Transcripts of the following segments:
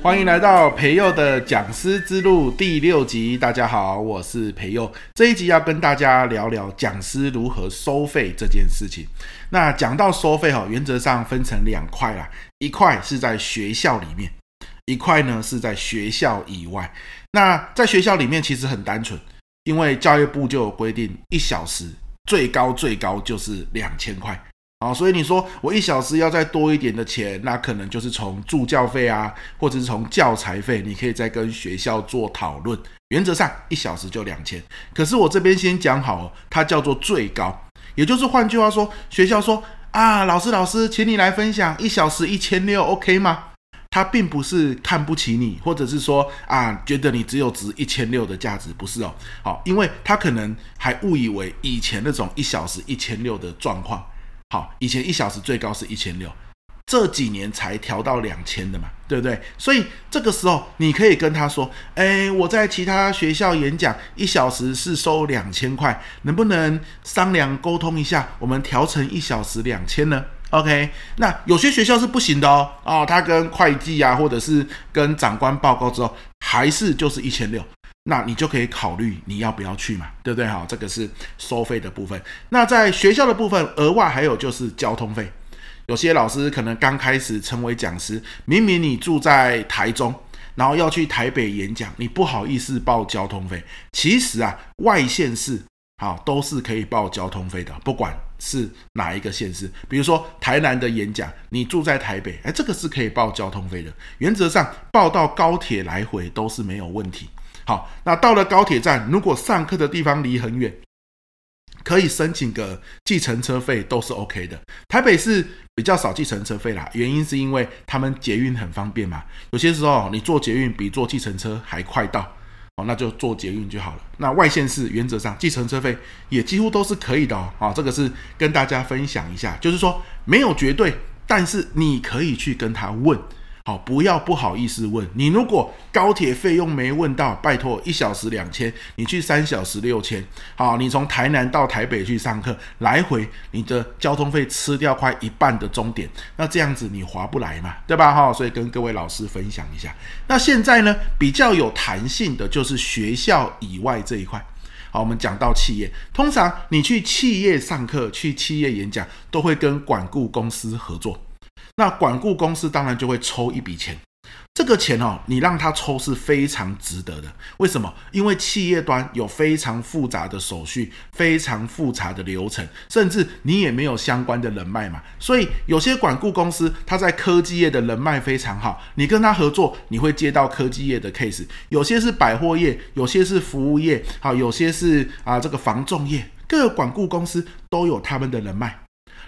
欢迎来到培祐的讲师之路第六集。大家好，我是培祐。这一集要跟大家聊聊讲师如何收费这件事情。那讲到收费哈，原则上分成两块啦，一块是在学校里面，一块呢是在学校以外。那在学校里面其实很单纯，因为教育部就有规定，一小时最高最高就是两千块。好，所以你说我一小时要再多一点的钱，那可能就是从助教费啊，或者是从教材费，你可以再跟学校做讨论。原则上一小时就两千，可是我这边先讲好，它叫做最高，也就是换句话说，学校说啊，老师老师，请你来分享一小时一千六，OK 吗？他并不是看不起你，或者是说啊，觉得你只有值一千六的价值，不是哦。好，因为他可能还误以为以前那种一小时一千六的状况。好，以前一小时最高是一千六，这几年才调到两千的嘛，对不对？所以这个时候你可以跟他说：“哎，我在其他学校演讲，一小时是收两千块，能不能商量沟通一下，我们调成一小时两千呢？”OK，那有些学校是不行的哦，哦，他跟会计啊，或者是跟长官报告之后，还是就是一千六。那你就可以考虑你要不要去嘛，对不对？好，这个是收费的部分。那在学校的部分，额外还有就是交通费。有些老师可能刚开始成为讲师，明明你住在台中，然后要去台北演讲，你不好意思报交通费。其实啊，外县市好都是可以报交通费的，不管是哪一个县市。比如说台南的演讲，你住在台北，哎，这个是可以报交通费的。原则上报到高铁来回都是没有问题。好，那到了高铁站，如果上课的地方离很远，可以申请个计程车费都是 OK 的。台北是比较少计程车费啦，原因是因为他们捷运很方便嘛。有些时候你坐捷运比坐计程车还快到，哦，那就坐捷运就好了。那外县市原则上计程车费也几乎都是可以的哦。啊，这个是跟大家分享一下，就是说没有绝对，但是你可以去跟他问。好，不要不好意思问你。如果高铁费用没问到，拜托一小时两千，你去三小时六千。好，你从台南到台北去上课，来回你的交通费吃掉快一半的终点，那这样子你划不来嘛，对吧？哈，所以跟各位老师分享一下。那现在呢，比较有弹性的就是学校以外这一块。好，我们讲到企业，通常你去企业上课、去企业演讲，都会跟管顾公司合作。那管顾公司当然就会抽一笔钱，这个钱哦，你让他抽是非常值得的。为什么？因为企业端有非常复杂的手续，非常复杂的流程，甚至你也没有相关的人脉嘛。所以有些管顾公司，他在科技业的人脉非常好，你跟他合作，你会接到科技业的 case。有些是百货业，有些是服务业，好，有些是啊这个房仲业，各个管顾公司都有他们的人脉，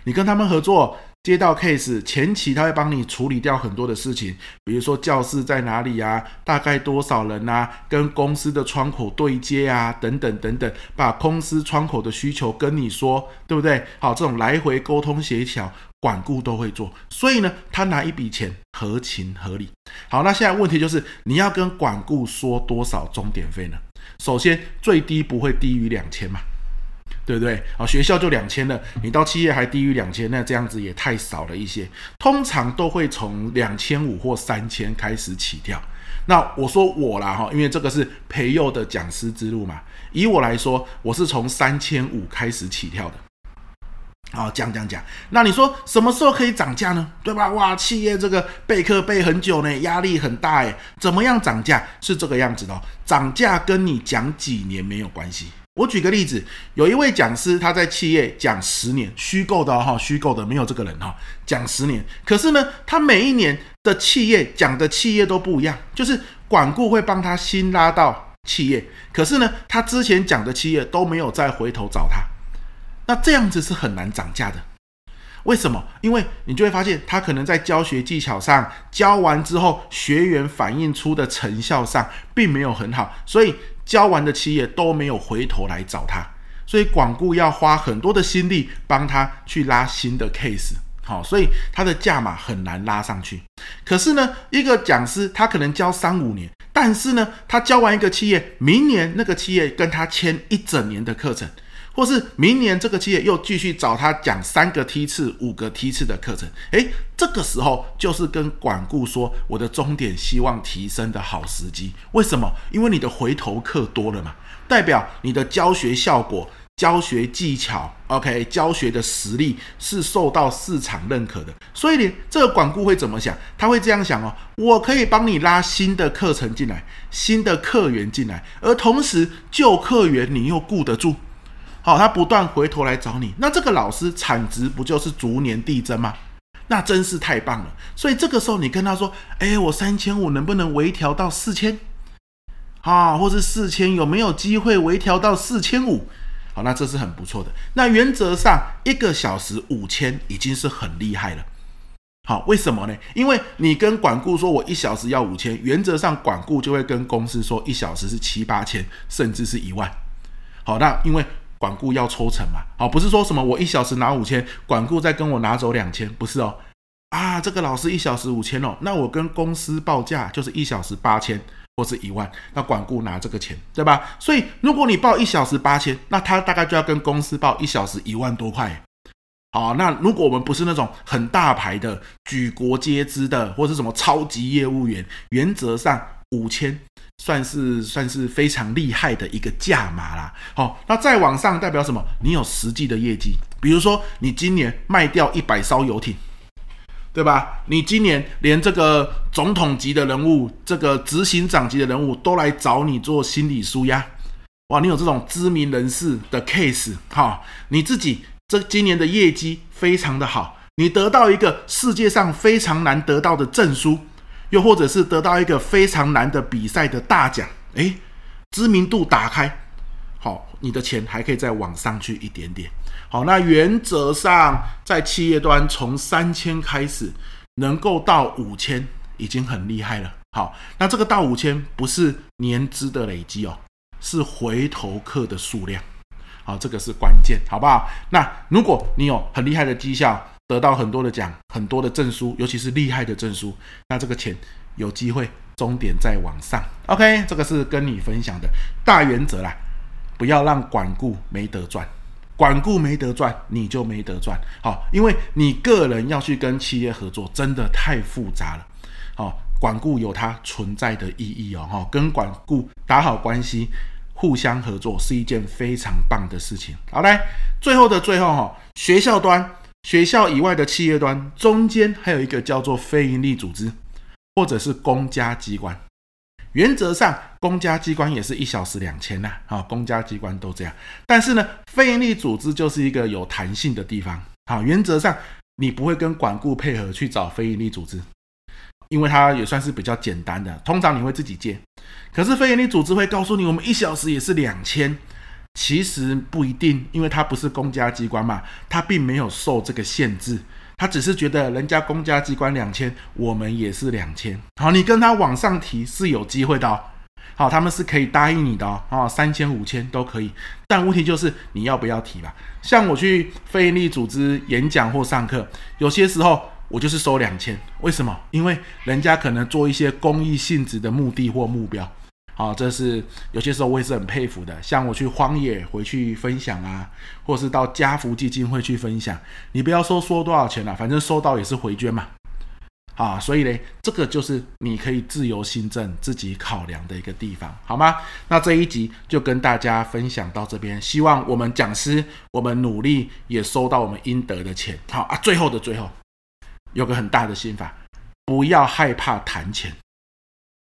你跟他们合作。接到 case 前期，他会帮你处理掉很多的事情，比如说教室在哪里啊，大概多少人啊，跟公司的窗口对接啊，等等等等，把公司窗口的需求跟你说，对不对？好，这种来回沟通协调，管顾都会做，所以呢，他拿一笔钱合情合理。好，那现在问题就是你要跟管顾说多少钟点费呢？首先最低不会低于两千嘛。对不对？好，学校就两千了，你到企业还低于两千，那这样子也太少了一些。通常都会从两千五或三千开始起跳。那我说我啦哈，因为这个是培幼的讲师之路嘛。以我来说，我是从三千五开始起跳的。好，讲讲讲。那你说什么时候可以涨价呢？对吧？哇，企业这个备课备很久呢，压力很大诶。怎么样涨价？是这个样子的哦。涨价跟你讲几年没有关系。我举个例子，有一位讲师，他在企业讲十年，虚构的哈，虚构的，没有这个人哈，讲十年。可是呢，他每一年的企业讲的企业都不一样，就是管顾会帮他新拉到企业，可是呢，他之前讲的企业都没有再回头找他，那这样子是很难涨价的。为什么？因为你就会发现，他可能在教学技巧上教完之后，学员反映出的成效上并没有很好，所以。教完的企业都没有回头来找他，所以广顾要花很多的心力帮他去拉新的 case，好，所以他的价码很难拉上去。可是呢，一个讲师他可能教三五年，但是呢，他教完一个企业，明年那个企业跟他签一整年的课程，或是明年这个企业又继续找他讲三个梯次、五个梯次的课程，诶，这个时候就是跟管顾说我的终点希望提升的好时机。为什么？因为你的回头客多了嘛，代表你的教学效果。教学技巧，OK，教学的实力是受到市场认可的，所以呢，这个管顾会怎么想？他会这样想哦，我可以帮你拉新的课程进来，新的客源进来，而同时旧客源你又顾得住，好，他不断回头来找你，那这个老师产值不就是逐年递增吗？那真是太棒了。所以这个时候你跟他说，哎，我三千五能不能微调到四千？啊，或是四千有没有机会微调到四千五？好，那这是很不错的。那原则上一个小时五千已经是很厉害了。好，为什么呢？因为你跟管顾说我一小时要五千，原则上管顾就会跟公司说一小时是七八千，甚至是一万。好，那因为管顾要抽成嘛。好，不是说什么我一小时拿五千，管顾再跟我拿走两千，不是哦。啊，这个老师一小时五千哦，那我跟公司报价就是一小时八千。或是一万，那管顾拿这个钱，对吧？所以如果你报一小时八千，那他大概就要跟公司报一小时一万多块。好，那如果我们不是那种很大牌的、举国皆知的，或是什么超级业务员，原则上五千算是算是非常厉害的一个价码啦。好，那再往上代表什么？你有实际的业绩，比如说你今年卖掉一百艘游艇。对吧？你今年连这个总统级的人物、这个执行长级的人物都来找你做心理舒压，哇！你有这种知名人士的 case，哈，你自己这今年的业绩非常的好，你得到一个世界上非常难得到的证书，又或者是得到一个非常难的比赛的大奖，诶，知名度打开，好，你的钱还可以再往上去一点点。好，那原则上在企业端从三千开始，能够到五千已经很厉害了。好，那这个到五千不是年资的累积哦，是回头客的数量。好，这个是关键，好不好？那如果你有很厉害的绩效，得到很多的奖、很多的证书，尤其是厉害的证书，那这个钱有机会终点再往上。OK，这个是跟你分享的大原则啦，不要让管顾没得赚。管顾没得赚，你就没得赚。好，因为你个人要去跟企业合作，真的太复杂了。好，管顾有它存在的意义哦。哈，跟管顾打好关系，互相合作是一件非常棒的事情。好，来，最后的最后哈，学校端、学校以外的企业端，中间还有一个叫做非营利组织，或者是公家机关。原则上，公家机关也是一小时两千呐，啊，公家机关都这样。但是呢，非营利组织就是一个有弹性的地方，好，原则上你不会跟管顾配合去找非营利组织，因为它也算是比较简单的，通常你会自己借。可是非营利组织会告诉你，我们一小时也是两千，其实不一定，因为它不是公家机关嘛，它并没有受这个限制。他只是觉得人家公家机关两千，我们也是两千。好，你跟他往上提是有机会的哦。好，他们是可以答应你的哦。哦，三千、五千都可以。但问题就是你要不要提吧？像我去非营利组织演讲或上课，有些时候我就是收两千。为什么？因为人家可能做一些公益性质的目的或目标。好，这是有些时候我也是很佩服的。像我去荒野回去分享啊，或是到家福基金会去分享，你不要说收多少钱了，反正收到也是回捐嘛。啊，所以呢，这个就是你可以自由心证、自己考量的一个地方，好吗？那这一集就跟大家分享到这边，希望我们讲师我们努力也收到我们应得的钱。好啊，最后的最后，有个很大的心法，不要害怕谈钱。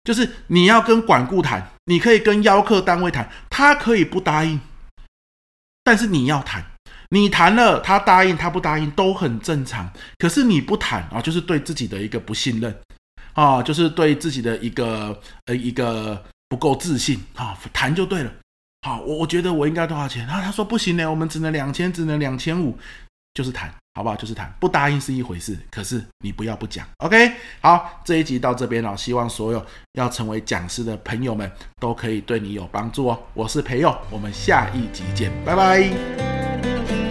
就是你要跟管顾谈，你可以跟邀客单位谈，他可以不答应，但是你要谈，你谈了，他答应，他不答应都很正常。可是你不谈啊，就是对自己的一个不信任啊，就是对自己的一个呃一个不够自信啊，谈就对了。好，我我觉得我应该多少钱然啊？他说不行呢，我们只能两千，只能两千五，就是谈。好不好？就是谈，不答应是一回事，可是你不要不讲，OK？好，这一集到这边了，希望所有要成为讲师的朋友们都可以对你有帮助哦。我是培佑，我们下一集见，拜拜。